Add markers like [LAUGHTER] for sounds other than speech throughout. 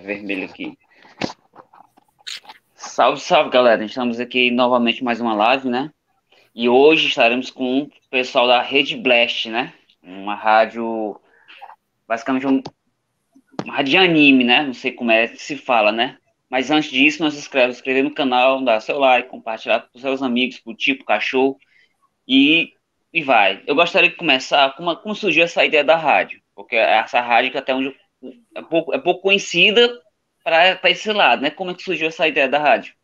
vermelho aqui. Salve, salve, galera. Estamos aqui novamente mais uma live, né? E hoje estaremos com o pessoal da Rede Blast, né? Uma rádio, basicamente um, uma rádio de anime, né? Não sei como é que se fala, né? Mas antes disso, não se inscreve, se inscrever no canal, dar seu like, compartilhar com seus amigos, pro tipo, cachorro. E, e vai. Eu gostaria de começar como, como surgiu essa ideia da rádio. Porque essa rádio que até onde é pouco, é pouco conhecida para esse lado, né? Como é que surgiu essa ideia da rádio?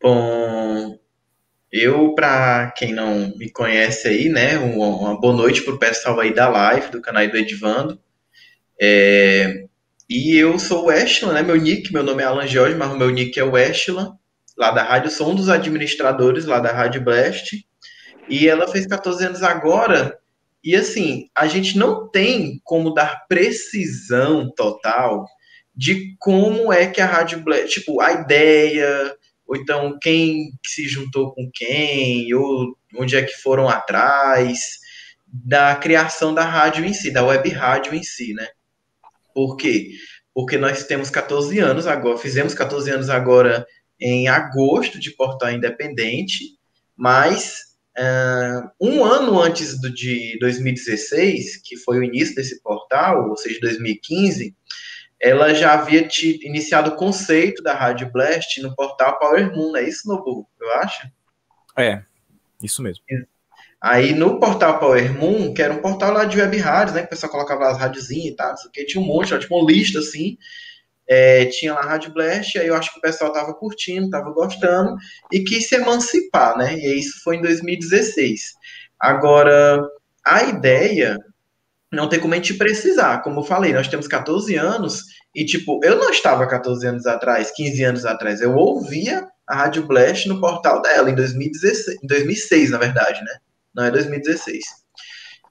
Bom, eu, para quem não me conhece aí, né, uma boa noite para o pessoal aí da live, do canal do Edvando. É, e eu sou o Ashlan, né, meu nick, meu nome é Alan Jorge, mas o meu nick é o Ashlan, lá da rádio, sou um dos administradores lá da Rádio Blast. E ela fez 14 anos agora, e assim, a gente não tem como dar precisão total de como é que a Rádio Blast, tipo, a ideia, ou então quem se juntou com quem, ou onde é que foram atrás da criação da rádio em si, da web rádio em si, né? Por quê? Porque nós temos 14 anos agora, fizemos 14 anos agora em agosto de Portal Independente, mas um ano antes do, de 2016, que foi o início desse portal, ou seja, 2015, ela já havia te, iniciado o conceito da Rádio Blast no portal Power Moon, é isso, Nobu? Eu acho? É, isso mesmo. Aí no portal Power Moon, que era um portal lá de web rádios, né, que o pessoal colocava as rádiozinhas e tal, não sei o que, tinha um monte, ó, tipo uma lista assim, é, tinha lá a Rádio Blast, aí eu acho que o pessoal estava curtindo, estava gostando, e quis se emancipar, né? E isso foi em 2016. Agora, a ideia não tem como a gente precisar. Como eu falei, nós temos 14 anos, e tipo, eu não estava 14 anos atrás, 15 anos atrás, eu ouvia a Rádio Blast no portal dela, em 2016, em 2006, na verdade, né? Não é 2016.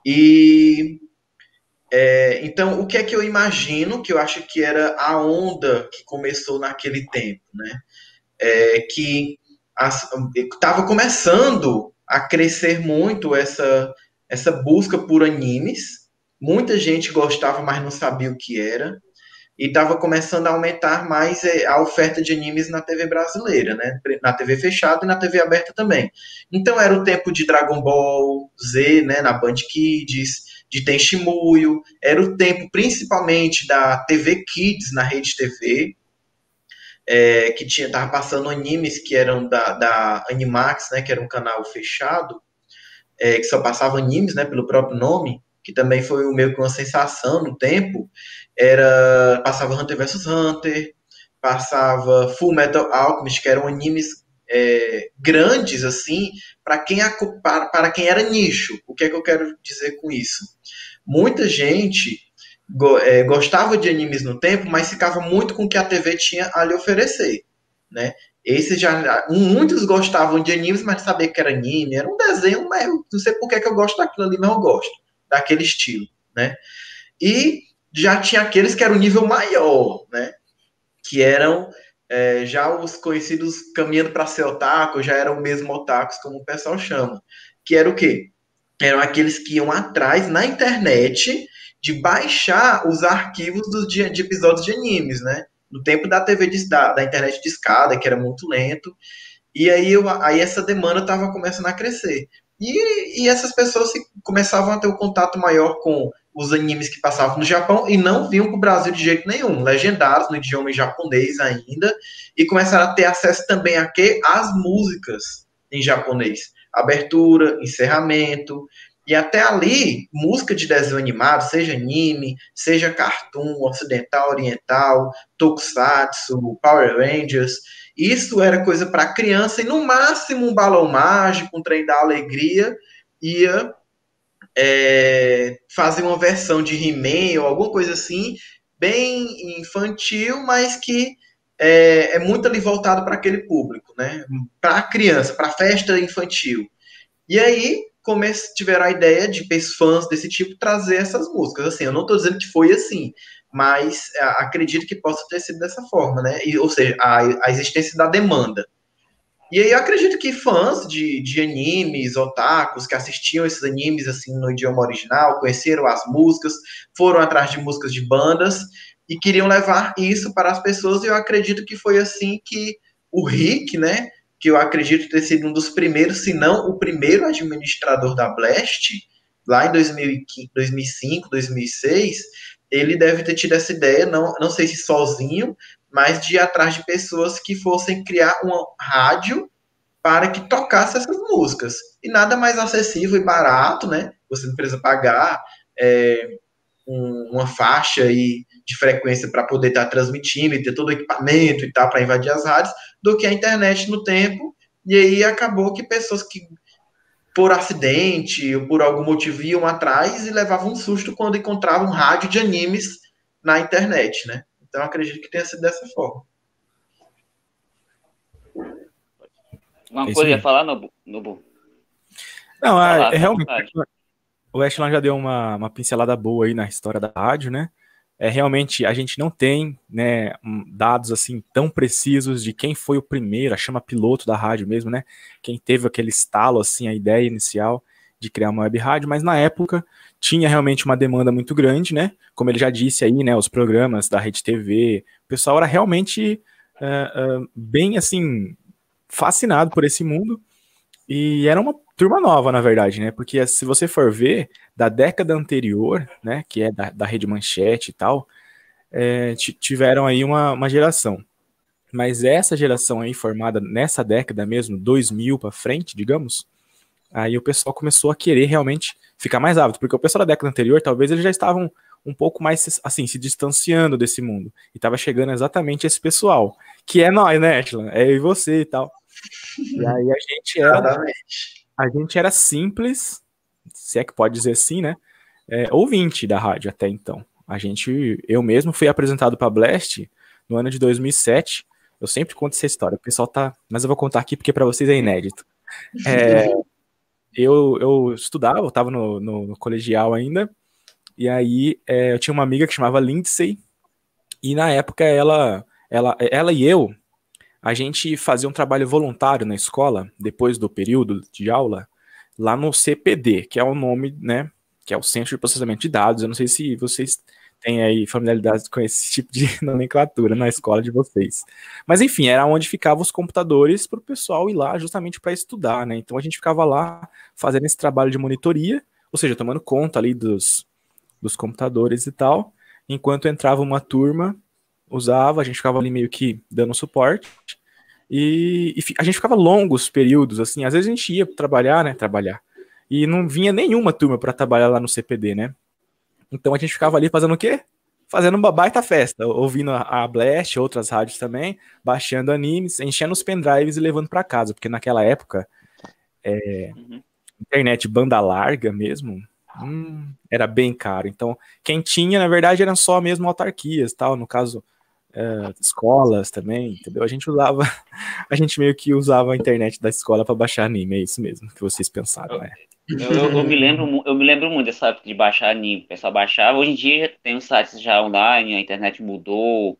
E é, então, o que é que eu imagino, que eu acho que era a onda que começou naquele tempo, né? É, que estava começando a crescer muito essa, essa busca por animes. Muita gente gostava, mas não sabia o que era. E estava começando a aumentar mais é, a oferta de animes na TV brasileira, né? Na TV fechada e na TV aberta também. Então era o tempo de Dragon Ball Z, né? Na Band Kids, de Tenchimuyo, era o tempo principalmente da TV Kids na Rede TV, é, que tinha tava passando animes que eram da, da Animax, né, que era um canal fechado, é, que só passava animes, né, pelo próprio nome, que também foi meio que uma sensação no tempo, era passava Hunter vs Hunter, passava Full Metal Alchemist, que eram animes é, grandes assim para quem para, quem era nicho. O que é que eu quero dizer com isso? Muita gente go, é, gostava de animes no tempo, mas ficava muito com o que a TV tinha a lhe oferecer, né? Esse já muitos gostavam de animes, mas sabia que era anime, era um desenho, mas eu não sei por que, que eu gosto daquilo ali, mas eu gosto daquele estilo, né? E já tinha aqueles que eram nível maior, né? Que eram é, já os conhecidos caminhando para ser otaku já eram mesmo otakus, como o pessoal chama. Que era o quê? Eram aqueles que iam atrás na internet de baixar os arquivos dos, de, de episódios de animes, né? No tempo da TV de, da, da internet de escada, que era muito lento. E aí, eu, aí essa demanda estava começando a crescer. E, e essas pessoas começavam a ter um contato maior com os animes que passavam no Japão e não vinham para o Brasil de jeito nenhum, legendados no idioma japonês ainda, e começaram a ter acesso também a quê? As músicas em japonês. Abertura, encerramento, e até ali, música de desenho animado, seja anime, seja cartoon, ocidental, oriental, tokusatsu, Power Rangers, isso era coisa para criança e no máximo um balão mágico, um trem da alegria ia é, fazer uma versão de He-Man ou alguma coisa assim, bem infantil, mas que é, é muito ali voltado para aquele público, né? Para a criança, para a festa infantil. E aí tiveram a ideia de fãs desse tipo trazer essas músicas. Assim, eu não estou dizendo que foi assim, mas acredito que possa ter sido dessa forma, né? E, ou seja, a, a existência da demanda. E aí eu acredito que fãs de, de animes, otakus, que assistiam esses animes assim no idioma original, conheceram as músicas, foram atrás de músicas de bandas, e queriam levar isso para as pessoas, e eu acredito que foi assim que o Rick, né, que eu acredito ter sido um dos primeiros, se não o primeiro administrador da Blast, lá em 2005, 2006, ele deve ter tido essa ideia, não, não sei se sozinho, mas de ir atrás de pessoas que fossem criar uma rádio para que tocasse essas músicas. E nada mais acessível e barato, né? Você não precisa pagar é, um, uma faixa aí de frequência para poder estar tá transmitindo e ter todo o equipamento e tal para invadir as rádios, do que a internet no tempo. E aí acabou que pessoas que por acidente ou por algum motivo iam atrás e levavam um susto quando encontravam um rádio de animes na internet, né? Então acredito que tenha sido dessa forma. Uma coisa ia falar, Nobu? Nobu? Não, é, realmente. O Ashland já deu uma, uma pincelada boa aí na história da rádio, né? É, realmente a gente não tem né, dados assim tão precisos de quem foi o primeiro, a chama piloto da rádio mesmo, né? Quem teve aquele estalo, assim, a ideia inicial de criar uma web rádio, mas na época tinha realmente uma demanda muito grande, né? Como ele já disse aí, né? Os programas da Rede TV, o pessoal era realmente uh, uh, bem assim fascinado por esse mundo e era uma turma nova, na verdade, né? Porque se você for ver da década anterior, né? Que é da, da Rede Manchete e tal, é, tiveram aí uma, uma geração. Mas essa geração aí formada nessa década mesmo, 2000 para frente, digamos, aí o pessoal começou a querer realmente ficar mais ávido, porque o pessoal da década anterior, talvez eles já estavam um pouco mais, assim, se distanciando desse mundo, e tava chegando exatamente esse pessoal, que é nós, né, Ashland? É eu e você e tal. E aí a gente era, a gente era simples, se é que pode dizer assim, né, é, ouvinte da rádio até então. A gente, eu mesmo fui apresentado para Blast no ano de 2007, eu sempre conto essa história, o pessoal tá, mas eu vou contar aqui porque para vocês é inédito. É, eu, eu estudava, eu estava no, no, no, colegial ainda, e aí é, eu tinha uma amiga que chamava Lindsay, e na época ela, ela, ela e eu, a gente fazia um trabalho voluntário na escola, depois do período de aula, lá no CPD, que é o nome, né, que é o Centro de Processamento de Dados. Eu não sei se vocês têm aí familiaridade com esse [LAUGHS] tipo de nomenclatura na escola de vocês. Mas enfim, era onde ficavam os computadores para o pessoal ir lá justamente para estudar, né? Então a gente ficava lá fazendo esse trabalho de monitoria, ou seja, tomando conta ali dos, dos computadores e tal, enquanto entrava uma turma, usava, a gente ficava ali meio que dando suporte, e, e, a gente ficava longos períodos, assim, às vezes a gente ia trabalhar, né, trabalhar, e não vinha nenhuma turma para trabalhar lá no CPD, né, então a gente ficava ali fazendo o quê? Fazendo uma baita festa, ouvindo a, Blast, outras rádios também, baixando animes, enchendo os pendrives e levando para casa, porque naquela época, é, uhum. internet banda larga mesmo, hum, era bem caro. Então, quem tinha, na verdade, eram só mesmo autarquias, tal, no caso, é, escolas também, entendeu? A gente usava, [LAUGHS] a gente meio que usava a internet da escola para baixar anime, é isso mesmo que vocês pensaram, né? Eu, eu, eu, me lembro, eu me lembro muito dessa época de baixar anime, o pessoal baixava. Hoje em dia tem os sites já online, a internet mudou.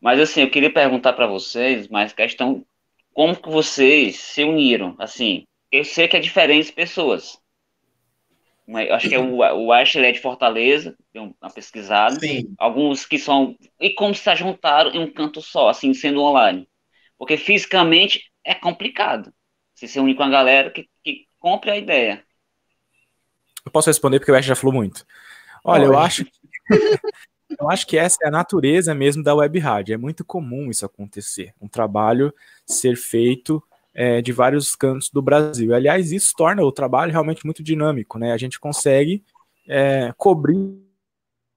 Mas assim, eu queria perguntar para vocês, mas questão, como que vocês se uniram? Assim, eu sei que é diferentes pessoas. Eu acho que é o, o Ashley é de Fortaleza, tem uma pesquisada. Sim. Alguns que são. E como se juntaram em um canto só, assim, sendo online. Porque fisicamente é complicado. Você se unir com a galera que, que compre a ideia. Eu posso responder porque o Ash já falou muito. Olha, Oi. eu acho que, [LAUGHS] eu acho que essa é a natureza mesmo da web rádio. É muito comum isso acontecer. Um trabalho ser feito é, de vários cantos do Brasil. Aliás, isso torna o trabalho realmente muito dinâmico, né? A gente consegue é, cobrir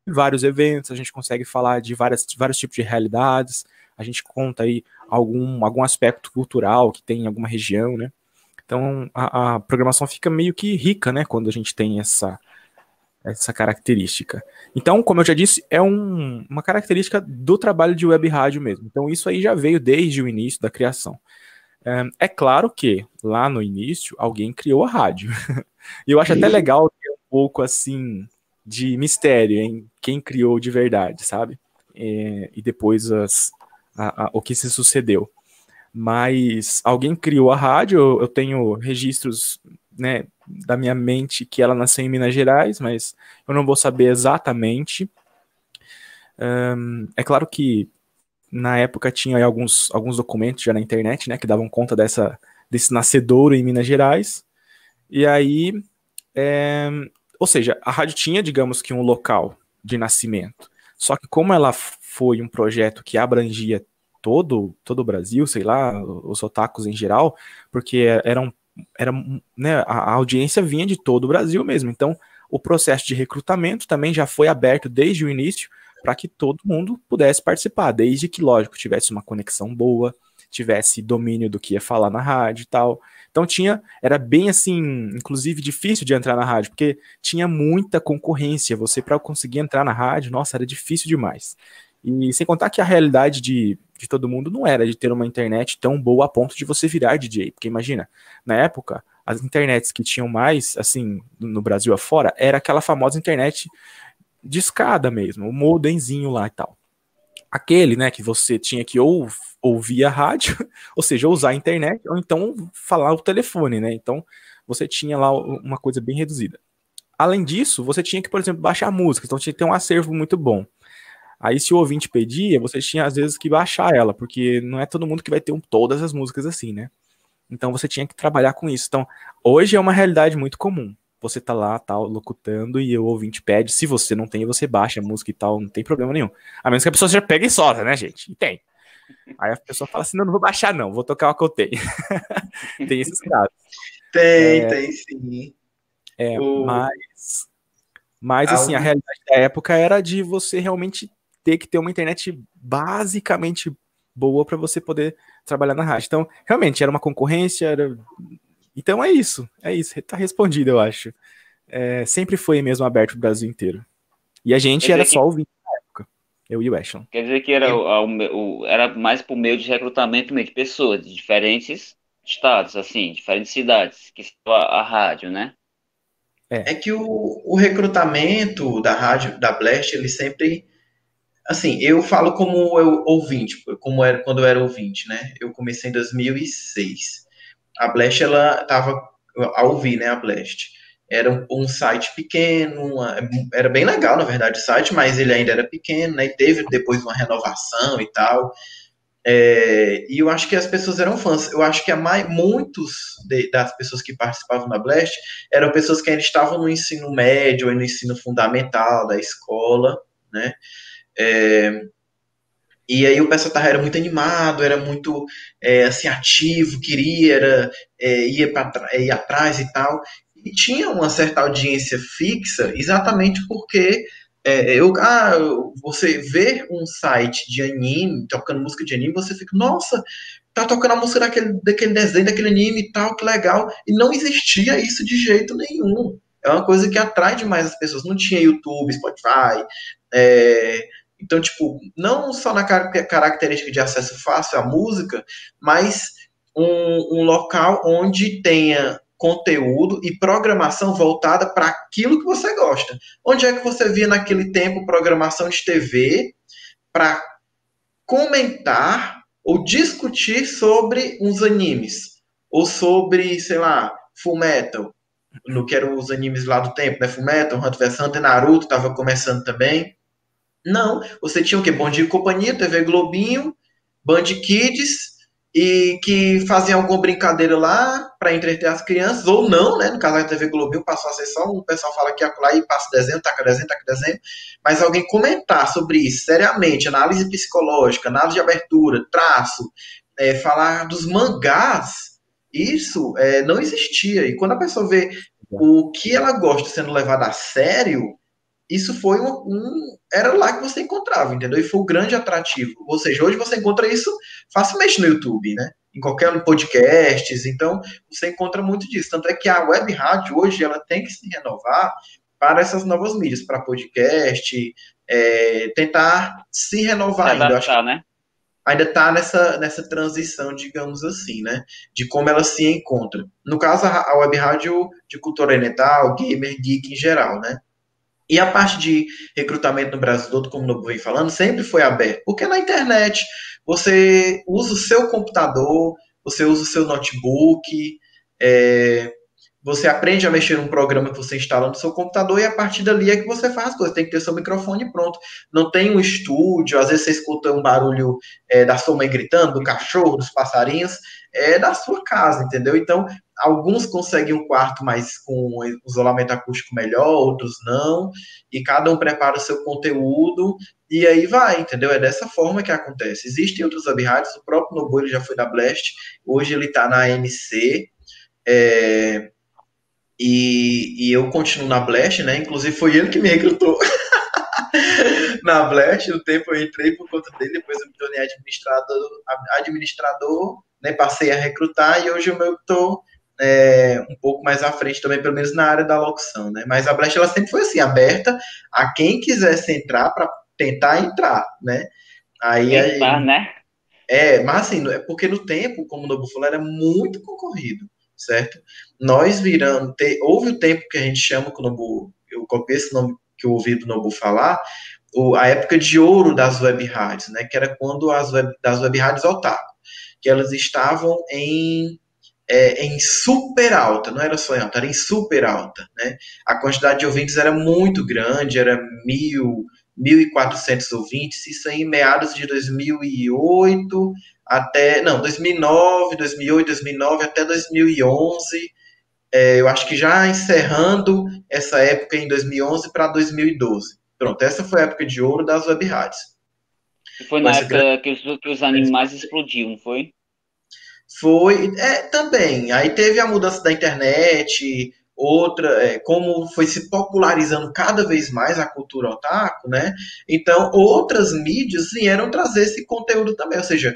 vários eventos, a gente consegue falar de várias, vários tipos de realidades, a gente conta aí algum, algum aspecto cultural que tem em alguma região, né? Então a, a, programação fica meio que rica, né, quando a gente tem essa, essa característica. Então, como eu já disse, é um, uma característica do trabalho de web rádio mesmo. Então isso aí já veio desde o início da criação. É, é claro que lá no início alguém criou a rádio. [LAUGHS] e eu acho até legal ter um pouco assim de mistério em quem criou de verdade, sabe? É, e depois as, a, a, o que se sucedeu mas alguém criou a rádio, eu tenho registros né, da minha mente que ela nasceu em Minas Gerais, mas eu não vou saber exatamente. Um, é claro que na época tinha alguns, alguns documentos já na internet, né, que davam conta dessa, desse nascedouro em Minas Gerais. E aí, é, ou seja, a rádio tinha, digamos que, um local de nascimento. Só que como ela foi um projeto que abrangia todo, todo o Brasil, sei lá, os otakus em geral, porque eram, era, né, a audiência vinha de todo o Brasil mesmo. Então, o processo de recrutamento também já foi aberto desde o início para que todo mundo pudesse participar, desde que, lógico, tivesse uma conexão boa, tivesse domínio do que ia falar na rádio e tal. Então tinha, era bem assim, inclusive difícil de entrar na rádio, porque tinha muita concorrência. Você para conseguir entrar na rádio, nossa, era difícil demais. E sem contar que a realidade de, de todo mundo não era de ter uma internet tão boa a ponto de você virar DJ, porque imagina, na época, as internets que tinham mais, assim, no Brasil afora, era aquela famosa internet de escada mesmo, o modemzinho lá e tal. Aquele, né, que você tinha que ou ouvir a rádio, [LAUGHS] ou seja, usar a internet, ou então falar o telefone, né? Então, você tinha lá uma coisa bem reduzida. Além disso, você tinha que, por exemplo, baixar música, então tinha que ter um acervo muito bom. Aí, se o ouvinte pedia, você tinha às vezes que baixar ela, porque não é todo mundo que vai ter um, todas as músicas assim, né? Então você tinha que trabalhar com isso. Então, hoje é uma realidade muito comum você tá lá, tal, locutando, e o ouvinte pede. Se você não tem, você baixa a música e tal, não tem problema nenhum. A menos que a pessoa já pegue e solta, né, gente? E tem. Aí a pessoa fala assim: não, não vou baixar, não, vou tocar o que eu tenho. [LAUGHS] tem esses casos. Tem, é, tem sim. É, o... mas. Mas, assim, a realidade da época era de você realmente ter que ter uma internet basicamente boa para você poder trabalhar na rádio. Então, realmente, era uma concorrência, era então é isso, é isso, tá respondido, eu acho. É, sempre foi mesmo aberto o Brasil inteiro. E a gente Quer era só ouvinte na época, eu e o Ashton. Quer dizer que era, o, o, era mais por meio de recrutamento de pessoas de diferentes estados, assim, diferentes cidades, que a, a rádio, né? É, é que o, o recrutamento da rádio, da Blast, ele sempre assim, eu falo como eu ouvinte, como era quando eu era ouvinte, né? Eu comecei em 2006 a Blast ela estava a ouvir, né, a Blast. Era um, um site pequeno, uma, era bem legal, na verdade, o site, mas ele ainda era pequeno, né, e teve depois uma renovação e tal. É, e eu acho que as pessoas eram fãs. Eu acho que a mais, muitos de, das pessoas que participavam da Blast eram pessoas que ainda estavam no ensino médio ou no ensino fundamental da escola, né? É, e aí o pessoal tava, era muito animado, era muito é, assim, ativo, queria, era, é, ia, pra, é, ia atrás e tal. E tinha uma certa audiência fixa, exatamente porque é, eu, ah, você vê um site de anime, tocando música de anime, você fica, nossa, tá tocando a música daquele, daquele desenho, daquele anime e tal, que legal. E não existia isso de jeito nenhum. É uma coisa que atrai demais as pessoas. Não tinha YouTube, Spotify, é, então, tipo, não só na característica de acesso fácil à música, mas um, um local onde tenha conteúdo e programação voltada para aquilo que você gosta. Onde é que você via naquele tempo programação de TV para comentar ou discutir sobre uns animes? Ou sobre, sei lá, Full Metal, no que eram os animes lá do tempo, né? Full Metal, Hunter vs Hunter, Naruto estava começando também. Não, você tinha o quê? Bom Dia e Companhia, TV Globinho, Band Kids, e que faziam alguma brincadeira lá para entreter as crianças, ou não, né? No caso da TV Globinho passou a ser só um pessoal fala que acolá e passa desenho, taca desenho, taca desenho, mas alguém comentar sobre isso seriamente, análise psicológica, análise de abertura, traço, é, falar dos mangás, isso é, não existia. E quando a pessoa vê o que ela gosta sendo levado a sério, isso foi um, um, era lá que você encontrava, entendeu? E foi o um grande atrativo. Ou seja, hoje você encontra isso facilmente no YouTube, né? Em qualquer podcasts, então você encontra muito disso. Tanto é que a web rádio hoje ela tem que se renovar para essas novas mídias, para podcast, é, tentar se renovar ainda. Adaptar, né? Ainda está nessa, nessa transição, digamos assim, né? De como ela se encontra. No caso, a web rádio de cultura oriental, gamer, geek em geral, né? E a parte de recrutamento no Brasil todo, como eu venho falando, sempre foi aberto. Porque na internet você usa o seu computador, você usa o seu notebook, é, você aprende a mexer num programa que você instala no seu computador e a partir dali é que você faz as coisas. Tem que ter seu microfone pronto. Não tem um estúdio, às vezes você escuta um barulho é, da sua mãe gritando, do cachorro, dos passarinhos, é da sua casa, entendeu? Então, alguns conseguem um quarto mais com isolamento acústico melhor, outros não, e cada um prepara o seu conteúdo e aí vai, entendeu? É dessa forma que acontece. Existem outros rádios, o próprio Nobu ele já foi da Blast, hoje ele está na MC, é, e, e, eu continuo na Blast, né? Inclusive foi ele que me recrutou [LAUGHS] na Blast. No tempo eu entrei por conta dele, depois eu me tornei administrador, administrador né? Passei a recrutar e hoje eu estou é, um pouco mais à frente também, pelo menos na área da locução, né? Mas a Blast ela sempre foi assim, aberta a quem quisesse entrar para tentar entrar, né? Aí, aí, né? É, mas assim, é porque no tempo, como o Nobu falou, era muito concorrido certo? Nós virando, te, houve o tempo que a gente chama, que Nobu, eu copiei esse nome que eu ouvi do Nobu falar, o, a época de ouro das web rádios, né, que era quando as web, das web rádios otaku, que elas estavam em é, em super alta, não era só em alta, era em super alta, né? A quantidade de ouvintes era muito grande, era mil, 1.400 ouvintes, isso aí em meados de 2008 até, não, 2009, 2008, 2009 até 2011, é, eu acho que já encerrando essa época em 2011 para 2012. Pronto, essa foi a época de ouro das web rádios. Foi na época grande... que, os, que os animais explodiu, não foi? Foi, é, também. Aí teve a mudança da internet, outra, é, como foi se popularizando cada vez mais a cultura otaku, né? Então, outras mídias vieram trazer esse conteúdo também, ou seja,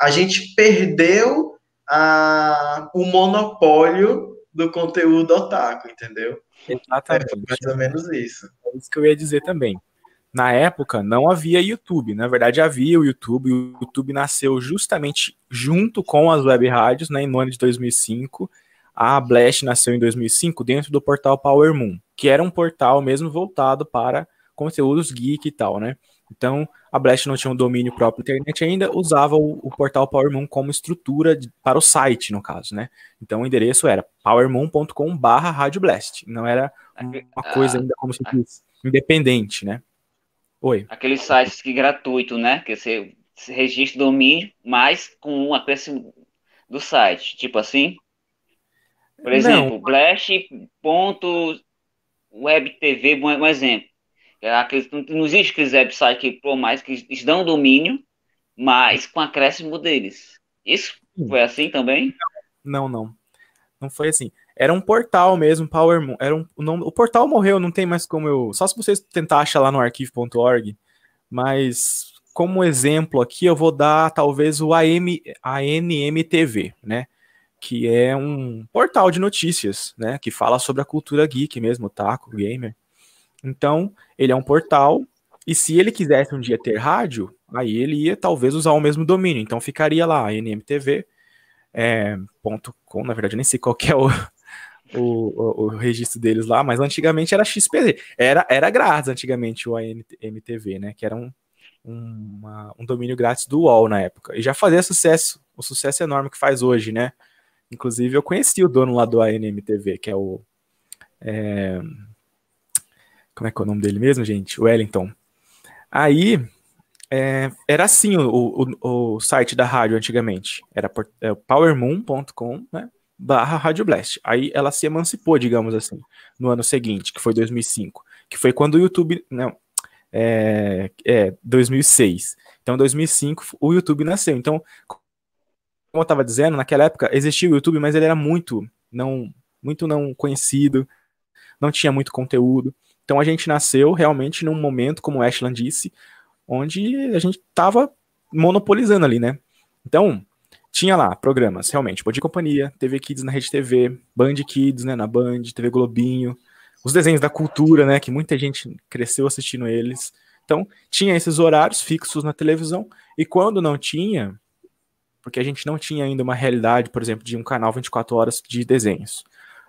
a gente perdeu a, o monopólio do conteúdo otaku, entendeu? Exatamente. É mais ou menos isso. É isso que eu ia dizer também. Na época, não havia YouTube. Na verdade, havia o YouTube. O YouTube nasceu justamente junto com as web rádios, né, no ano de 2005. A Blast nasceu em 2005 dentro do portal Power Moon, que era um portal mesmo voltado para conteúdos geek e tal, né? Então, a Blast não tinha um domínio próprio na internet ainda, usava o, o portal PowerMoon como estrutura de, para o site, no caso, né? Então, o endereço era powermoon.com barra Rádio Blast. Não era uma coisa ainda como se diz, independente, né? Oi. Aqueles sites que gratuito, né? Que você, você registra o domínio, mas com um acréscimo do site. Tipo assim? Por exemplo, blast.webtv, um exemplo não existe aqueles websites que, por mais que eles dão domínio, mas com acréscimo deles. Isso foi assim também? Não, não. Não foi assim. Era um portal mesmo, Power Era um, o, nome, o portal morreu, não tem mais como eu. Só se vocês tentar achar lá no arquivo.org. Mas como exemplo aqui, eu vou dar talvez o AM, ANMTV, né? Que é um portal de notícias, né? Que fala sobre a cultura geek mesmo, taco, gamer. Então, ele é um portal, e se ele quisesse um dia ter rádio, aí ele ia talvez usar o mesmo domínio. Então ficaria lá, nmtv. É, na verdade, nem sei qual é o, o, o, registro deles lá, mas antigamente era XPZ. Era, era grátis antigamente o ANMTV, né? Que era um, um, uma, um domínio grátis do UOL na época. E já fazia sucesso, o sucesso enorme que faz hoje, né? Inclusive, eu conheci o dono lá do ANMTV, que é o. É, como é que é o nome dele mesmo, gente? Wellington. Aí, é, era assim o, o, o, site da rádio antigamente. Era é, powermoon.com, né? Barra Rádio Blast. Aí ela se emancipou, digamos assim, no ano seguinte, que foi 2005. Que foi quando o YouTube. Não, é, é 2006. Então, em 2005, o YouTube nasceu. Então, como eu estava dizendo, naquela época existia o YouTube, mas ele era muito não, muito não conhecido, não tinha muito conteúdo. Então a gente nasceu realmente num momento, como o Ashland disse, onde a gente estava monopolizando ali, né? Então, tinha lá programas, realmente, Bom de Companhia, TV Kids na Rede TV, Band Kids, né, na Band, TV Globinho, os desenhos da cultura, né, que muita gente cresceu assistindo eles. Então, tinha esses horários fixos na televisão, e quando não tinha, porque a gente não tinha ainda uma realidade, por exemplo, de um canal 24 horas de desenhos,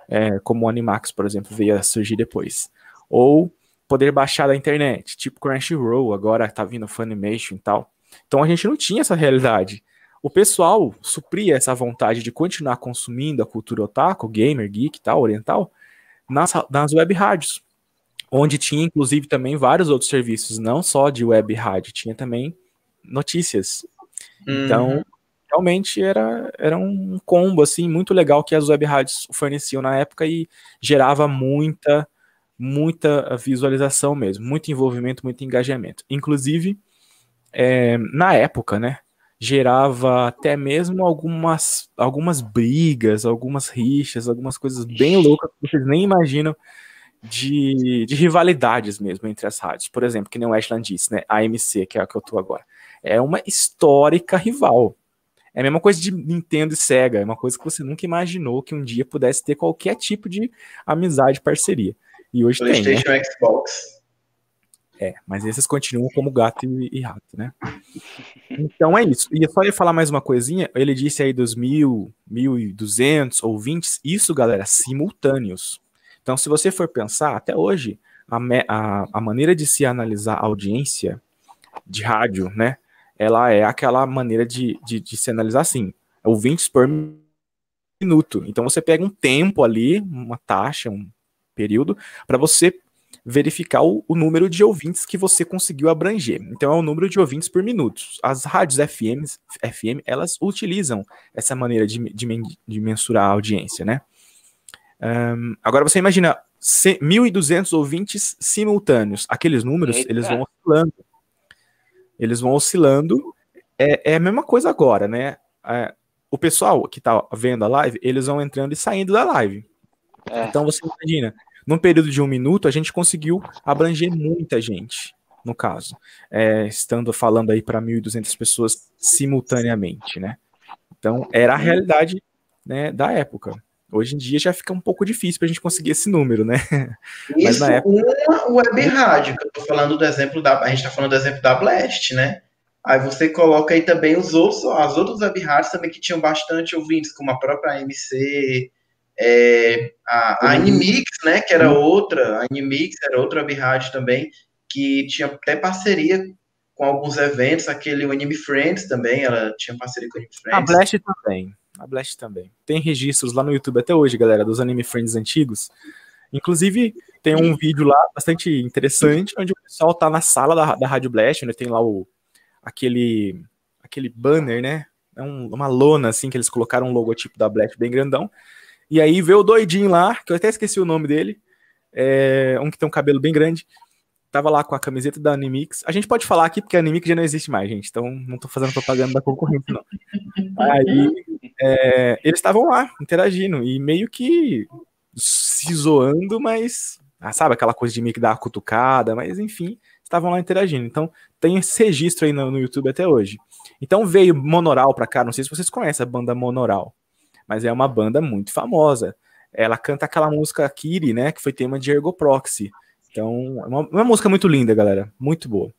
é, como o Animax, por exemplo, veio a surgir depois ou poder baixar da internet, tipo Crunchyroll, agora tá vindo Funimation e tal. Então a gente não tinha essa realidade. o pessoal supria essa vontade de continuar consumindo a cultura otaku, gamer, geek e tal, oriental, nas, nas web rádios, onde tinha inclusive também vários outros serviços, não só de web rádio, tinha também notícias. Então, uhum. Realmente era, era um combo assim muito legal que as web rádios forneciam na época e gerava muita muita visualização mesmo, muito envolvimento, muito engajamento. Inclusive, é, na época, né, gerava até mesmo algumas, algumas brigas, algumas rixas, algumas coisas bem loucas que vocês nem imaginam de, de rivalidades mesmo entre as rádios. Por exemplo, que nem o Ashland disse, né? A AMC, que é a que eu tô agora. É uma histórica rival. É a mesma coisa de Nintendo e Sega, é uma coisa que você nunca imaginou que um dia pudesse ter qualquer tipo de amizade, parceria. E hoje PlayStation tem, né? Xbox. É, mas esses continuam como gato e, e, rato, né? Então é isso. E só ia falar mais uma coisinha. Ele disse aí dos mil, mil e duzentos ouvintes. Isso, galera, simultâneos. Então, se você for pensar, até hoje, a, a, a maneira de se analisar a audiência de rádio, né? Ela é aquela maneira de, de, de se analisar assim, ouvintes por minuto. Então você pega um tempo ali, uma taxa, um período, para você verificar o, o, número de ouvintes que você conseguiu abranger. Então é o número de ouvintes por minuto. As rádios FM, FM elas utilizam essa maneira de, de, de mensurar a audiência, né? Um, agora você imagina 1.200 ouvintes simultâneos. Aqueles números, Eita. eles vão oscilando. Eles vão oscilando. É, é a mesma coisa agora, né? É, o pessoal que está vendo a live, eles vão entrando e saindo da live. É. Então você imagina, num período de um minuto, a gente conseguiu abranger muita gente, no caso, é, estando falando aí para 1.200 pessoas simultaneamente, né? Então, era a realidade né, da época. Hoje em dia já fica um pouco difícil para a gente conseguir esse número, né? Isso [LAUGHS] Mas na época... uma web rádio, que eu tô falando do exemplo da. A gente está falando do exemplo da Blast, né? Aí você coloca aí também os outros, as outras web rádios também que tinham bastante ouvintes, como a própria AMC, é, a, a Animix, né, que era outra, a Animix era outra web rádio também, que tinha até parceria com alguns eventos, aquele Anime Friends também, ela tinha parceria com o Anime Friends. A Blast também, Blast também. Tem registros lá no YouTube até hoje, galera, dos Anime Friends antigos. Inclusive, tem um vídeo lá bastante interessante, onde o pessoal tá na sala da, da Rádio Blast, onde tem lá o, aquele, aquele banner, né? É um, uma lona, assim, que eles colocaram um logotipo da Blast bem grandão. E aí veio o doidinho lá, que eu até esqueci o nome dele, é, um que tem um cabelo bem grande, tava lá com a camiseta da Animix. A gente pode falar aqui porque a Animix já não existe mais, gente, então não tô fazendo propaganda da concorrente, não. Aí é, eles estavam lá, interagindo, e meio que se zoando, mas ah, sabe aquela coisa de meio que dar uma cutucada, mas enfim, estavam lá interagindo. Então tem esse registro aí no, no YouTube até hoje. Então veio Monoral pra cá, não sei se vocês conhecem a banda Monoral mas é uma banda muito famosa. Ela canta aquela música Kiri, né, que foi tema de Ergo Proxy. Então, é uma, uma música muito linda, galera, muito boa.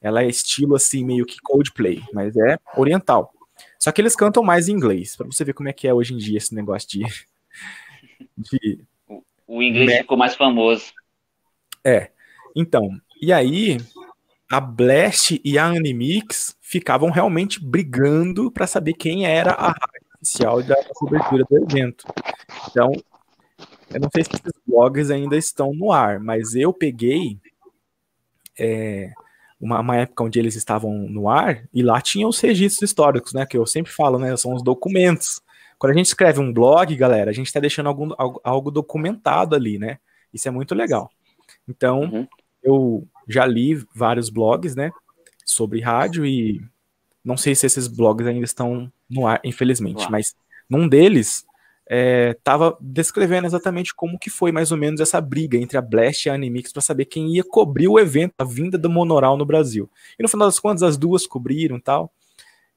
Ela é estilo assim meio que Coldplay, mas é oriental. Só que eles cantam mais em inglês, para você ver como é que é hoje em dia esse negócio de, [LAUGHS] de o inglês né? ficou mais famoso. É. Então, e aí a Blast e a Animix ficavam realmente brigando para saber quem era a oficial da cobertura do evento. Então, eu não sei se esses blogs ainda estão no ar, mas eu peguei é, uma, uma, época onde eles estavam no ar e lá tinha os registros históricos, né? Que eu sempre falo, né? São os documentos. Quando a gente escreve um blog, galera, a gente está deixando algum, algo, documentado ali, né? Isso é muito legal. Então, uhum. eu já li vários blogs, né? Sobre rádio e não sei se esses blogs ainda estão no ar, infelizmente, mas num deles estava é, descrevendo exatamente como que foi mais ou menos essa briga entre a Blast e a Animix para saber quem ia cobrir o evento, a vinda do Monoral no Brasil. E no final das contas, as duas cobriram tal.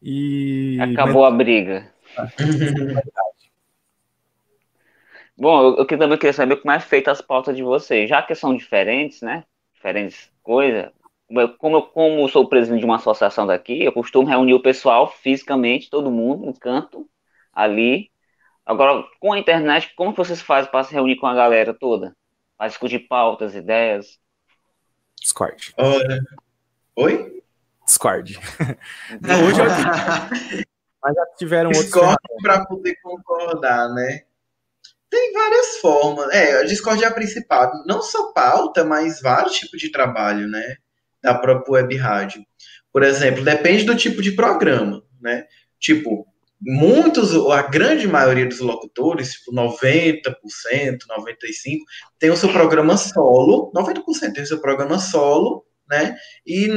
E. Acabou mas... a briga. [LAUGHS] Bom, eu, eu também queria saber como é feita as pautas de vocês. Já que são diferentes, né? Diferentes coisas, como eu como sou presidente de uma associação daqui, eu costumo reunir o pessoal fisicamente, todo mundo, no canto, ali. Agora, com a internet, como vocês fazem para se reunir com a galera toda? Para discutir pautas, ideias? Discord. Olha. Oi? Discord. [LAUGHS] hoje, eu... [LAUGHS] Mas já tiveram Discord para poder concordar, né? Tem várias formas. É, a Discord é a principal. Não só pauta, mas vários tipos de trabalho, né? Da própria web rádio. Por exemplo, depende do tipo de programa, né? Tipo, muitos, a grande maioria dos locutores, tipo 90%, 95%, tem o seu programa solo, 90% tem o seu programa solo, né? E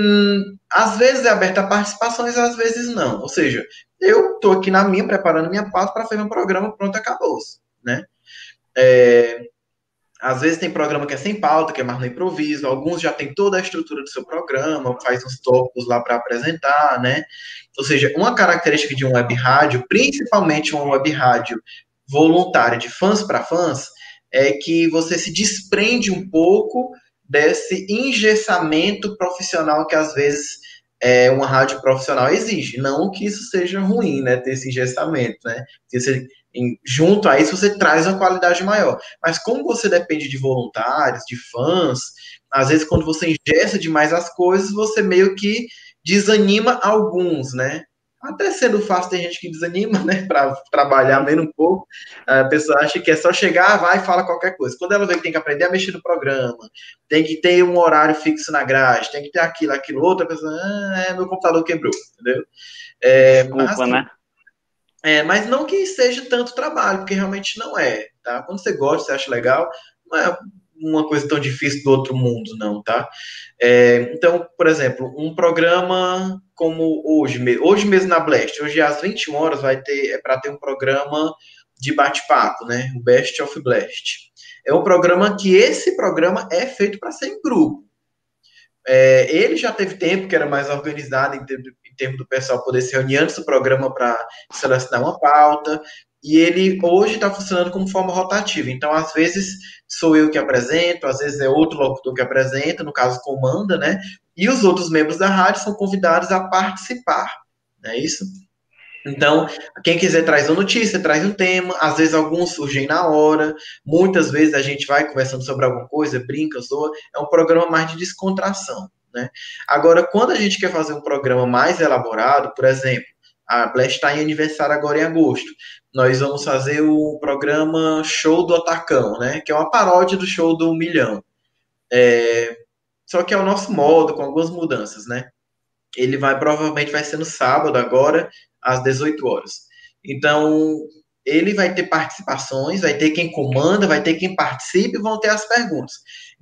às vezes é aberta a participações, às vezes não. Ou seja, eu estou aqui na minha, preparando minha pauta para fazer um programa, pronto, acabou, né? É, às vezes tem programa que é sem pauta, que é mais no improviso, alguns já tem toda a estrutura do seu programa, faz uns tópicos lá para apresentar, né? Ou seja, uma característica de um web rádio, principalmente uma web rádio voluntária de fãs para fãs, é que você se desprende um pouco desse engessamento profissional que às vezes é, uma rádio profissional exige. Não que isso seja ruim, né? Ter esse engessamento, né? Em, junto a isso, você traz uma qualidade maior. Mas como você depende de voluntários, de fãs, às vezes quando você ingessa demais as coisas, você meio que desanima alguns, né? Até sendo fácil, tem gente que desanima, [LAUGHS] né, para trabalhar menos um pouco. A pessoa acha que é só chegar, vai e fala qualquer coisa. Quando ela vê que tem que aprender a mexer no programa, tem que ter um horário fixo na grade, tem que ter aquilo, aquilo, outro, a pessoa, ah, é, meu computador quebrou, entendeu? É, Desculpa, mas, assim, né? É, mas não que seja tanto trabalho, porque realmente não é, tá? Quando você gosta, você acha legal, não é uma coisa tão difícil do outro mundo, não, tá? É, então, por exemplo, um programa como hoje, hoje mesmo na Blast, hoje às 21 horas vai ter, é para ter um programa de bate-papo, né? O Best of Blast. É um programa que esse programa é feito para ser em grupo. É, ele já teve tempo que era mais organizado em termos, em termos do pessoal poder se reunir antes do programa para selecionar uma pauta. E ele hoje está funcionando como forma rotativa. Então, às vezes, sou eu que apresento, às vezes é outro locutor que apresenta, no caso, comanda, né? E os outros membros da rádio são convidados a participar, não é isso? Então, quem quiser traz uma notícia, traz um tema, às vezes alguns surgem na hora, muitas vezes a gente vai conversando sobre alguma coisa, brinca, zoa, é um programa mais de descontração, né? Agora, quando a gente quer fazer um programa mais elaborado, por exemplo, a Blast está em aniversário agora em agosto, nós vamos fazer o programa Show do Atacão, né? Que é uma paródia do show do Milhão. É, só que é o nosso modo, com algumas mudanças, né? Ele vai, provavelmente vai ser no sábado agora, às 18 horas. Então, ele vai ter participações, vai ter quem comanda, vai ter quem participe e vão ter as perguntas.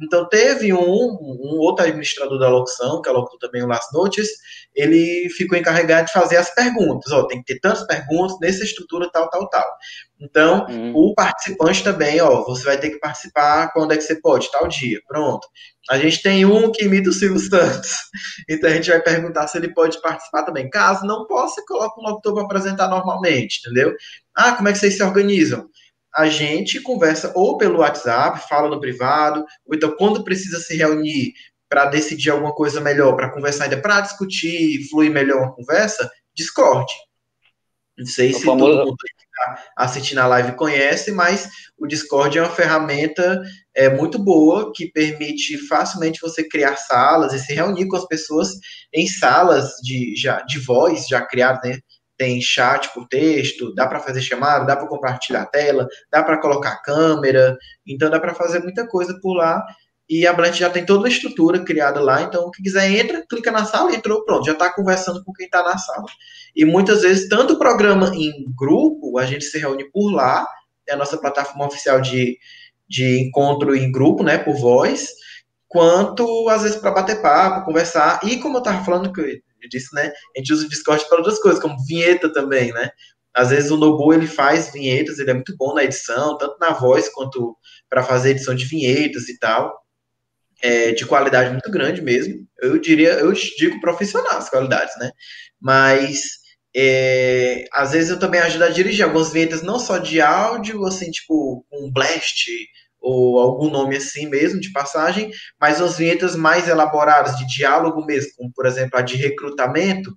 Então, teve um, um outro administrador da locução, que é locutor também o Las Notes, ele ficou encarregado de fazer as perguntas. Ó, tem que ter tantas perguntas nessa estrutura tal, tal, tal. Então, hum. o participante também, ó, você vai ter que participar quando é que você pode, tal dia, pronto. A gente tem um que imita o Silvio Santos, [LAUGHS] então a gente vai perguntar se ele pode participar também. Caso não possa, coloca um locutor para apresentar normalmente, entendeu? Ah, como é que vocês se organizam? A gente conversa ou pelo WhatsApp, fala no privado, ou então quando precisa se reunir para decidir alguma coisa melhor, para conversar ainda, para discutir, fluir melhor uma conversa, Discord. Não sei se famoso... todo mundo que está assistindo a live conhece, mas o Discord é uma ferramenta é, muito boa que permite facilmente você criar salas e se reunir com as pessoas em salas de, já, de voz já criadas, né? Tem chat por texto, dá para fazer chamada, dá para compartilhar a tela, dá para colocar câmera, então dá para fazer muita coisa por lá. E a Blast já tem toda a estrutura criada lá, então quem quiser entra, clica na sala, entrou, pronto, já está conversando com quem está na sala. E muitas vezes, tanto o programa em grupo, a gente se reúne por lá, é a nossa plataforma oficial de, de encontro em grupo, né, por voz, quanto às vezes para bater papo, conversar, e como eu estava falando que disse, né, a gente usa o Discord para outras coisas, como vinheta também, né, às vezes o Nobu ele faz vinhetas, ele é muito bom na edição, tanto na voz quanto para fazer edição de vinhetas e tal é, de qualidade muito grande mesmo. Eu diria, eu digo profissional as qualidades, né? Mas é, às vezes eu também ajudo a dirigir algumas vinhetas, não só de áudio, assim, tipo um blast ou algum nome assim mesmo de passagem, mas as vinhetas mais elaboradas de diálogo mesmo, como por exemplo a de recrutamento,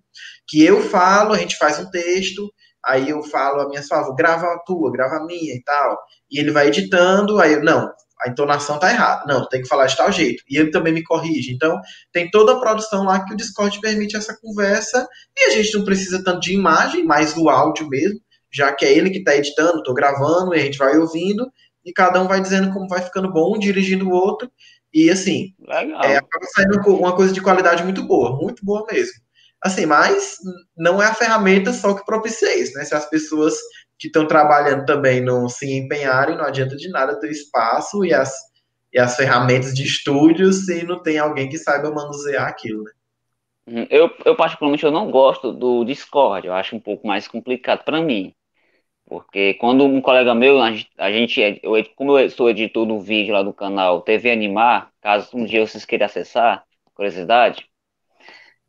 que eu falo, a gente faz um texto, aí eu falo a minha favor, grava a tua, grava a minha e tal, e ele vai editando, aí eu, não, a entonação tá errada. Não, tem que falar de tal jeito. E ele também me corrige. Então, tem toda a produção lá que o Discord permite essa conversa. E a gente não precisa tanto de imagem, mais do áudio mesmo, já que é ele que está editando, estou gravando, e a gente vai ouvindo, e cada um vai dizendo como vai ficando bom, um dirigindo o outro. E assim, é, acaba saindo uma coisa de qualidade muito boa, muito boa mesmo. Assim, mas não é a ferramenta só que propicia isso, né? Se as pessoas que estão trabalhando também não se empenharem, não adianta de nada ter espaço e as, e as ferramentas de estúdio se não tem alguém que saiba manusear aquilo, né? Uhum. Eu, eu particularmente eu não gosto do Discord, eu acho um pouco mais complicado para mim. Porque quando um colega meu, a gente, eu, como eu sou editor do vídeo lá do canal TV Animar, caso um dia vocês queiram acessar, curiosidade,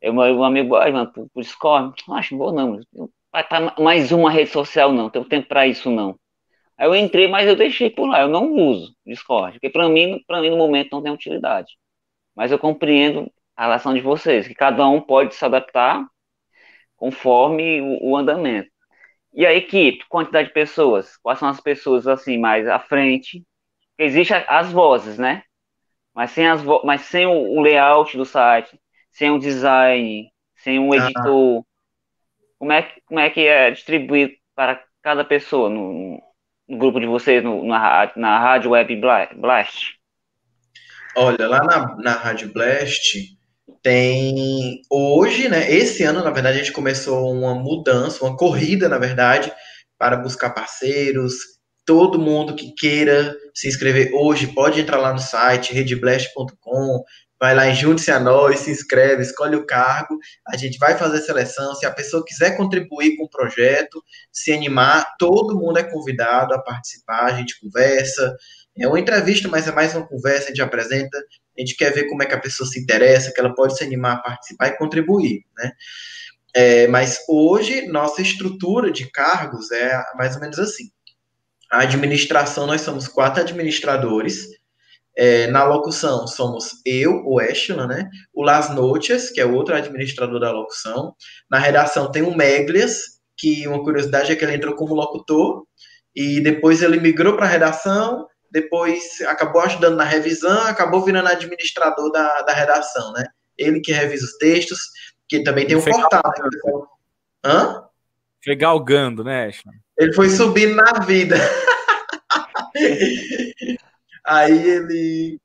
eu, meu amigo, ai, mano, pro, pro Discord, não acho bom não, vai estar tá mais uma rede social não, tenho tempo para isso não. Aí eu entrei, mas eu deixei por lá, eu não uso Discord, porque para mim, para mim no momento não tem utilidade. Mas eu compreendo a relação de vocês, que cada um pode se adaptar conforme o, o andamento. E a equipe, quantidade de pessoas? Quais são as pessoas assim mais à frente? Existem as vozes, né? Mas sem, as vo mas sem o, o, layout do site, sem o design, sem um editor. Ah. Como, é, como é que é distribuído para cada pessoa no, no grupo de vocês, no, na, na Rádio Web Blast? Olha, lá na, na Rádio Blast, tem hoje, né? Esse ano, na verdade, a gente começou uma mudança, uma corrida, na verdade, para buscar parceiros. Todo mundo que queira se inscrever hoje pode entrar lá no site redblast.com, vai lá em junte-se a nós, se inscreve, escolhe o cargo, a gente vai fazer seleção. Se a pessoa quiser contribuir com o projeto, se animar, todo mundo é convidado a participar, a gente conversa. É uma entrevista, mas é mais uma conversa, a gente apresenta a gente quer ver como é que a pessoa se interessa, que ela pode se animar a participar e contribuir, né? É, mas hoje, nossa estrutura de cargos é mais ou menos assim. A administração, nós somos quatro administradores. É, na locução, somos eu, o Eshla, né? O Las Notias, que é outro administrador da locução. Na redação tem o Meglias, que uma curiosidade é que ele entrou como locutor, e depois ele migrou para a redação, depois acabou ajudando na revisão, acabou virando administrador da, da redação, né? Ele que revisa os textos, que também tem um foi portal. Né? Hã? Foi galgando, né, Ashton? Ele foi subindo na vida. [LAUGHS] Aí ele.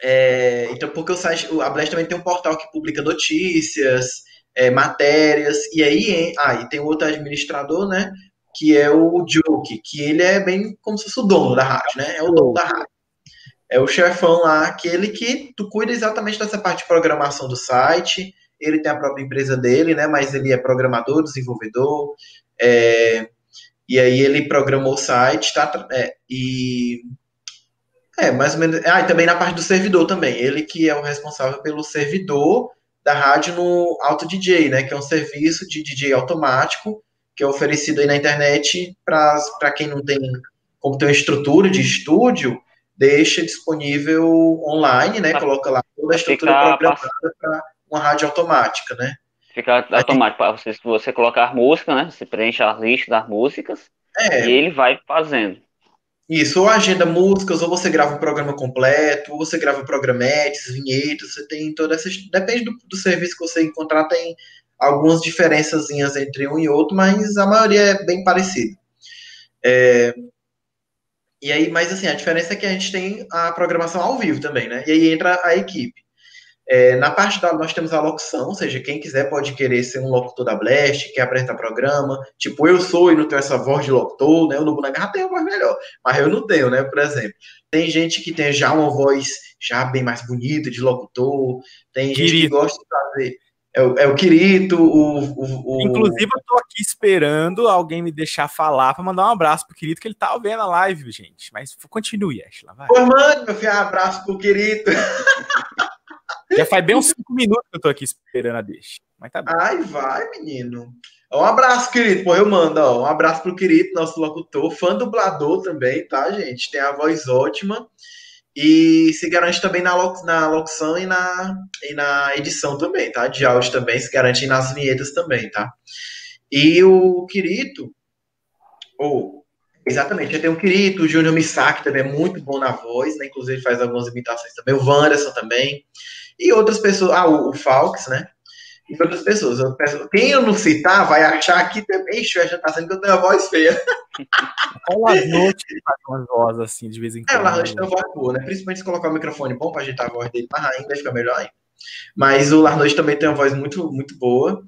É, então, porque o site, a Blast também tem um portal que publica notícias, é, matérias, e aí, hein, ah, e tem outro administrador, né? Que é o Joke, que ele é bem como se fosse o dono da rádio, né? É o dono da rádio. É o chefão lá, aquele que tu cuida exatamente dessa parte de programação do site. Ele tem a própria empresa dele, né? Mas ele é programador, desenvolvedor. É, e aí ele programou o site, tá? É, e é mais ou menos. Ah, e também na parte do servidor também. Ele que é o responsável pelo servidor da rádio no Auto DJ, né? Que é um serviço de DJ automático que é oferecido aí na internet para quem não tem como ter uma estrutura de estúdio, deixa disponível online, né? Coloca lá toda a estrutura programada para uma rádio automática, né? Fica automático para você, você colocar música, né? Você preenche a lista das músicas é. e ele vai fazendo. Isso, ou agenda músicas, ou você grava um programa completo, ou você grava programetes, vinhetas, você tem toda essa. Depende do, do serviço que você encontrar, tem algumas diferenças entre um e outro, mas a maioria é bem parecida. É, e aí, mas assim, a diferença é que a gente tem a programação ao vivo também, né? E aí entra a equipe. É, na parte da nós temos a locução, ou seja, quem quiser pode querer ser um locutor da Blast, quer apresentar programa, tipo eu sou e não tenho essa voz de locutor, né? O Nobu Nagarra tem uma voz melhor, mas eu não tenho, né? Por exemplo, tem gente que tem já uma voz já bem mais bonita de locutor, tem gente Querido. que gosta de fazer é o, é o Quirito, o, o, o, Inclusive, eu tô aqui esperando alguém me deixar falar para mandar um abraço pro Quirito, que ele tá vendo a live, gente. Mas continue, Ashla, vai. Pô, mano, meu filho, um abraço pro Quirito. [LAUGHS] Já faz bem uns cinco minutos que eu tô aqui esperando a deixa. Mas tá bem. Ai, vai, menino. Um abraço, querido. Pô, eu mando, ó. Um abraço pro querido, nosso locutor, fã dublador também, tá, gente? Tem a voz ótima. E se garante também na, na locução e na, e na edição também, tá? De áudio também, se garante nas vinhetas também, tá? E o Quirito, ou Exatamente, tem o Quirito, o Júnior Misaki também é muito bom na voz, né? Inclusive faz algumas imitações também, o Wanderson também. E outras pessoas, ah, o, o Falks, né? E outras pessoas. Eu peço, quem eu não citar vai achar que também, ixi, já tá sendo que eu tenho a voz feia. O Larnote faz umas vozes assim, de vez em quando. É, o Larnote tem uma voz boa, né? Principalmente se colocar o microfone bom pra ajeitar a voz dele mais ainda, fica melhor ainda. Mas o Larnote também tem uma voz muito, muito boa.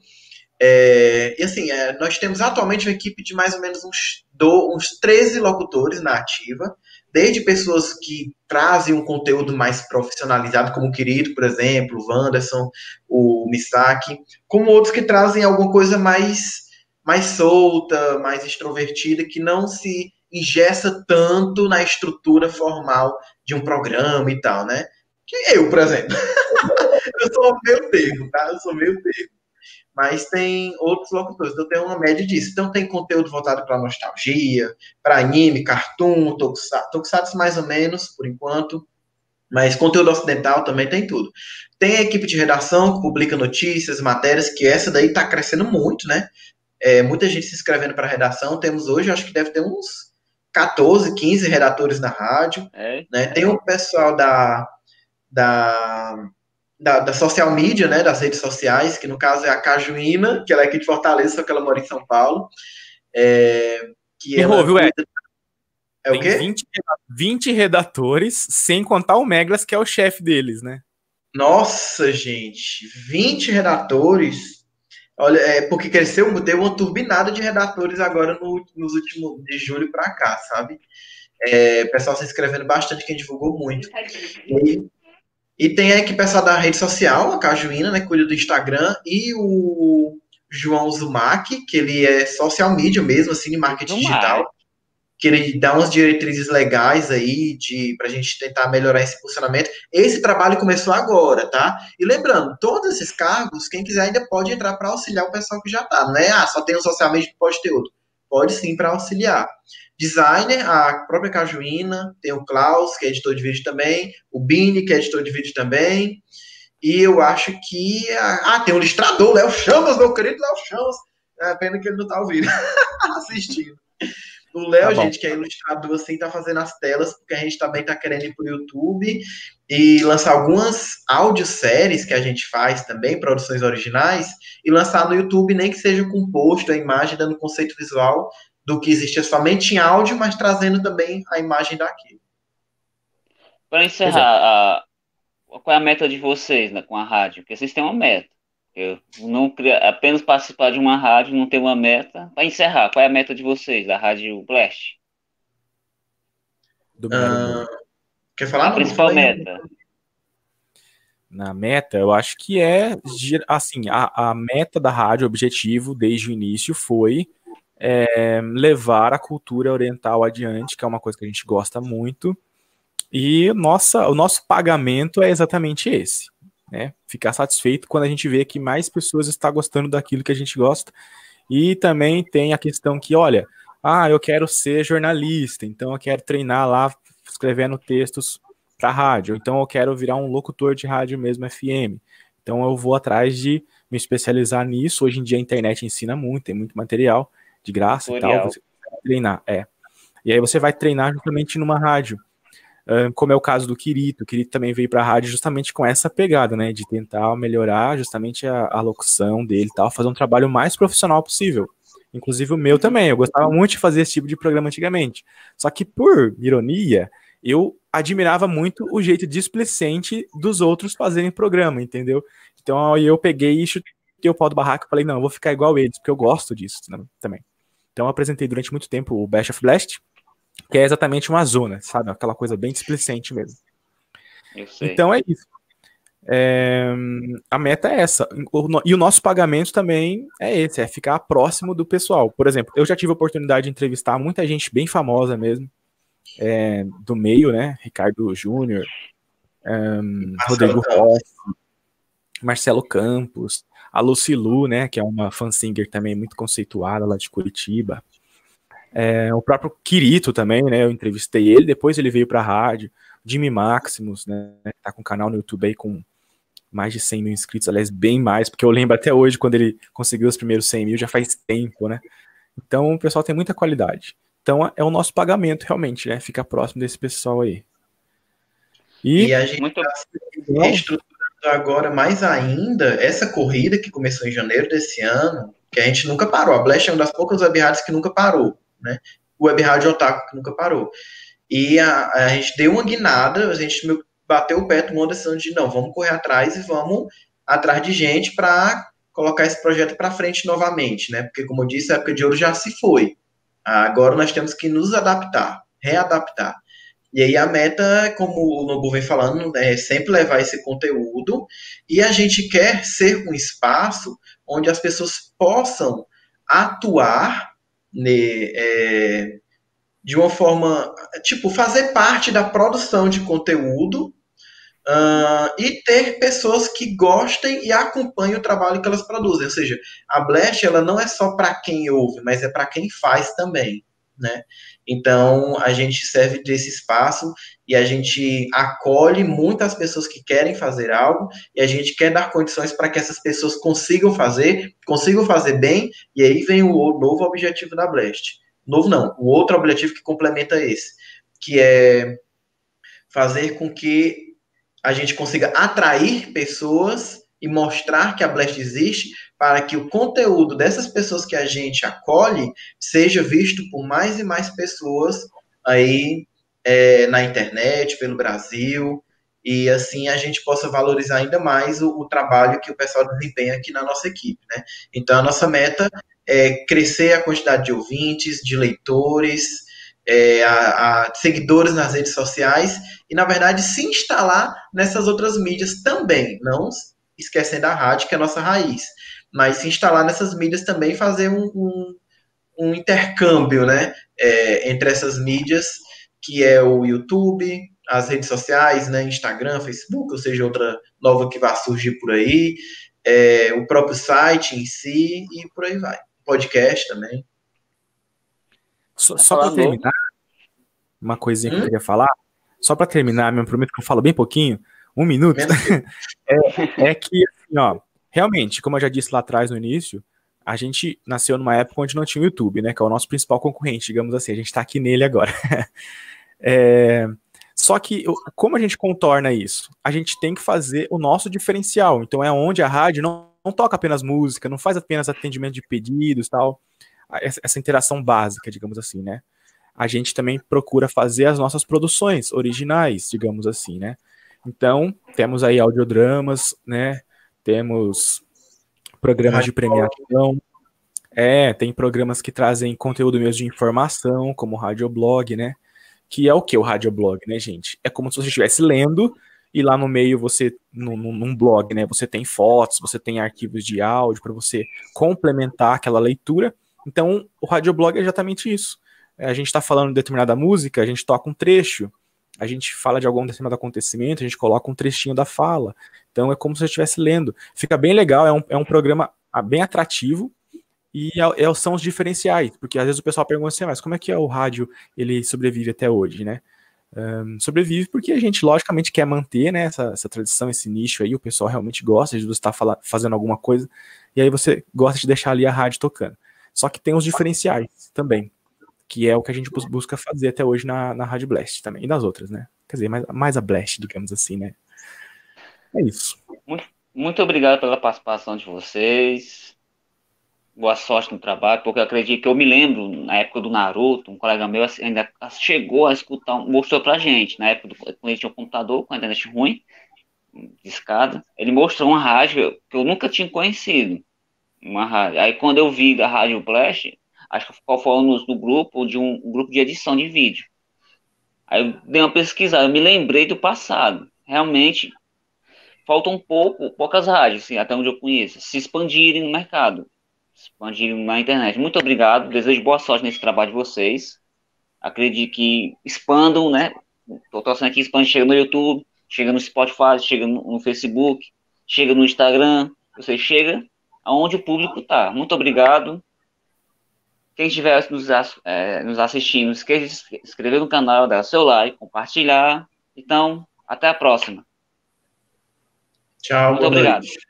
É, e assim, é, nós temos atualmente uma equipe de mais ou menos uns, do, uns 13 locutores na ativa, desde pessoas que trazem um conteúdo mais profissionalizado, como o Querido, por exemplo, o Wanderson, o Misaki, como outros que trazem alguma coisa mais, mais solta, mais extrovertida, que não se ingessa tanto na estrutura formal de um programa e tal, né? Que eu, por exemplo. [LAUGHS] eu sou meio termo, tá? Eu sou meio termo mas tem outros locutores, então tem uma média disso. Então tem conteúdo voltado para nostalgia, para anime, cartoon, tokusatsu, tokusatsu mais ou menos, por enquanto, mas conteúdo ocidental também tem tudo. Tem a equipe de redação que publica notícias, matérias, que essa daí está crescendo muito, né? É, muita gente se inscrevendo para redação. Temos hoje, acho que deve ter uns 14, 15 redatores na rádio. É, né? Tem o pessoal da, da da, da, social media, né, das redes sociais, que no caso é a Cajuína, que ela é aqui de Fortaleza, só que ela mora em São Paulo. É, que Errou, viu, Ed? É Tem o quê? 20, 20 redatores, sem contar o Meglas, que é o chefe deles, né? Nossa, gente, 20 redatores. Olha, é porque cresceu, deu uma turbinada de redatores agora no, nos últimos de julho para cá, sabe? É, pessoal se inscrevendo bastante, quem divulgou muito. E, e tem a pessoal da rede social, a Cajuína, né, que cuida do Instagram, e o João Zumac, que ele é social media mesmo, assim, de marketing digital. Que ele dá umas diretrizes legais aí de pra gente tentar melhorar esse funcionamento. Esse trabalho começou agora, tá? E lembrando, todos esses cargos, quem quiser ainda pode entrar para auxiliar o pessoal que já tá. Não é, ah, só tem o social media que pode ter outro. Pode sim para auxiliar. Designer, a própria Cajuína, tem o Klaus, que é editor de vídeo também, o Bini, que é editor de vídeo também, e eu acho que. Ah, tem o listrador, Léo Chamas, meu querido Léo Chamas. É pena que ele não tá ouvindo, [LAUGHS] assistindo. O Léo, tá gente, que é ilustrador, assim, tá fazendo as telas, porque a gente também tá querendo ir pro YouTube e lançar algumas audioséries que a gente faz também, produções originais, e lançar no YouTube, nem que seja com post, a imagem, dando conceito visual, do que existia somente em áudio, mas trazendo também a imagem daquilo. Para encerrar, a, qual é a meta de vocês né, com a rádio? Porque vocês têm uma meta. Eu não apenas participar de uma rádio, não ter uma meta. Para encerrar, qual é a meta de vocês, da Rádio Blast? Uh, quer falar? A principal meta. Na meta, eu acho que é assim, a, a meta da rádio, objetivo desde o início foi é, levar a cultura oriental adiante, que é uma coisa que a gente gosta muito. E nossa, o nosso pagamento é exatamente esse. Né? Ficar satisfeito quando a gente vê que mais pessoas estão gostando daquilo que a gente gosta. E também tem a questão que, olha, ah, eu quero ser jornalista, então eu quero treinar lá escrevendo textos para rádio, então eu quero virar um locutor de rádio mesmo FM. Então eu vou atrás de me especializar nisso. Hoje em dia a internet ensina muito, tem muito material de graça Tutorial. e tal, você vai treinar, é. E aí você vai treinar justamente numa rádio, como é o caso do Kirito. O Kirito também veio para a rádio justamente com essa pegada, né, de tentar melhorar justamente a, a locução dele e tal, fazer um trabalho mais profissional possível. Inclusive o meu também, eu gostava muito de fazer esse tipo de programa antigamente. Só que por ironia, eu admirava muito o jeito displicente dos outros fazerem programa, entendeu? Então eu peguei e chutei o pau do barraco e falei, não, eu vou ficar igual eles, porque eu gosto disso né, também. Então eu apresentei durante muito tempo o Bash of Blast, que é exatamente uma zona, sabe? Aquela coisa bem displicente mesmo. Então é isso. É, a meta é essa. E o nosso pagamento também é esse, é ficar próximo do pessoal. Por exemplo, eu já tive a oportunidade de entrevistar muita gente bem famosa mesmo, é, do meio, né? Ricardo Júnior, um, Rodrigo Rossi, Marcelo Campos, a Lucilu, né, que é uma fansinger também muito conceituada lá de Curitiba. É, o próprio Kirito também, né, eu entrevistei ele, depois ele veio para a rádio. Jimmy Maximus, né, tá com um canal no YouTube aí com mais de 100 mil inscritos, aliás, bem mais, porque eu lembro até hoje quando ele conseguiu os primeiros 100 mil, já faz tempo, né? Então o pessoal tem muita qualidade. Então é o nosso pagamento realmente, né? Fica próximo desse pessoal aí. E, e a gente está reestruturando agora mais ainda essa corrida que começou em janeiro desse ano, que a gente nunca parou. A Blast é uma das poucas web rádios que nunca parou, né? O web rádio Otaku que nunca parou. E a, a gente deu uma guinada, a gente bateu o pé, tomou a decisão de não, vamos correr atrás e vamos atrás de gente para colocar esse projeto para frente novamente, né? Porque, como eu disse, a época de ouro já se foi. Agora nós temos que nos adaptar, readaptar. E aí a meta, como o Nobu vem falando, é sempre levar esse conteúdo e a gente quer ser um espaço onde as pessoas possam atuar né, é, de uma forma, tipo, fazer parte da produção de conteúdo Uh, e ter pessoas que gostem e acompanhem o trabalho que elas produzem. Ou seja, a Blast ela não é só para quem ouve, mas é para quem faz também. Né? Então a gente serve desse espaço e a gente acolhe muitas pessoas que querem fazer algo e a gente quer dar condições para que essas pessoas consigam fazer, consigam fazer bem, e aí vem o novo objetivo da Blast. Novo não, o outro objetivo que complementa esse, que é fazer com que a gente consiga atrair pessoas e mostrar que a Blast existe para que o conteúdo dessas pessoas que a gente acolhe seja visto por mais e mais pessoas aí é, na internet, pelo Brasil, e assim a gente possa valorizar ainda mais o, o, trabalho que o pessoal desempenha aqui na nossa equipe, né? Então a nossa meta é crescer a quantidade de ouvintes, de leitores, é, a, a, seguidores nas redes sociais e, na verdade, se instalar nessas outras mídias também, não esquecendo a rádio, que é a nossa raiz, mas se instalar nessas mídias também fazer um, um, um intercâmbio né, é, entre essas mídias, que é o YouTube, as redes sociais, né, Instagram, Facebook, ou seja, outra nova que vai surgir por aí, é, o próprio site em si e por aí vai. Podcast também. Só, só para terminar, uma coisinha hum? que eu hum? queria falar, só para terminar, me prometo que eu falo bem pouquinho, um minuto, [LAUGHS] é, é, que, assim, ó, realmente, como eu já disse lá atrás no início, a gente nasceu numa época onde não tinha o YouTube, né, que é o nosso principal concorrente, digamos assim, a gente está aqui nele agora. [LAUGHS] é, só que, como a gente contorna isso? A gente tem que fazer o nosso diferencial, então é onde a rádio não, não toca apenas música, não faz apenas atendimento de pedidos tal, essa interação básica, digamos assim, né? A gente também procura fazer as nossas produções originais, digamos assim, né? Então, temos aí audiodramas, né? Temos programas de premiação. É, tem programas que trazem conteúdo mesmo de informação, como o radioblog, né? Que é o que o radioblog, né, gente? É como se você estivesse lendo e lá no meio você, num, num blog, né? Você tem fotos, você tem arquivos de áudio para você complementar aquela leitura então, o radioblog é exatamente isso. É, a gente está falando de determinada música, a gente toca um trecho, a gente fala de algum determinado acontecimento, a gente coloca um trechinho da fala. Então, é como se eu estivesse lendo. Fica bem legal, é um, é um programa ah, bem atrativo e é, é, são os diferenciais, porque às vezes o pessoal pergunta assim, ah, mas como é que é o rádio, ele sobrevive até hoje, né? Um, sobrevive porque a gente, logicamente, quer manter né, essa, essa, tradição, esse nicho aí, o pessoal realmente gosta de você estar fazendo alguma coisa, e aí você gosta de deixar ali a rádio tocando. Só que tem os diferenciais também, que é o que a gente busca fazer até hoje na, na Rádio Blast também, e nas outras, né? Quer dizer, mais, mais a Blast, digamos assim, né? É isso. Muito, muito obrigado pela participação de vocês. Boa sorte no trabalho, porque eu acredito que eu me lembro, na época do Naruto, um colega meu ainda chegou a escutar, mostrou pra gente, na época do, quando ele tinha um computador com a internet ruim, de escada, ele mostrou uma rádio que eu nunca tinha conhecido uma rádio. Aí quando eu vi da Rádio Flash, acho que falando do grupo, de um, um, grupo de edição de vídeo. Aí eu dei uma pesquisada, eu me lembrei do passado. Realmente, faltam um pouco, poucas rádios, assim, até onde eu conheço, se expandirem no mercado, se expandirem na internet. Muito obrigado, desejo boa sorte nesse trabalho de vocês. Acredito que expandam, né? Estou torcendo aqui, expande, chega no YouTube, chega no Spotify, chega no, no Facebook, chega no Instagram, você chega aonde o público está. Muito obrigado. Quem estiver nos, é, nos assistindo, esqueça de se inscrever no canal, dar seu like, compartilhar. Então, até a próxima. Tchau. Muito obrigado. Noite.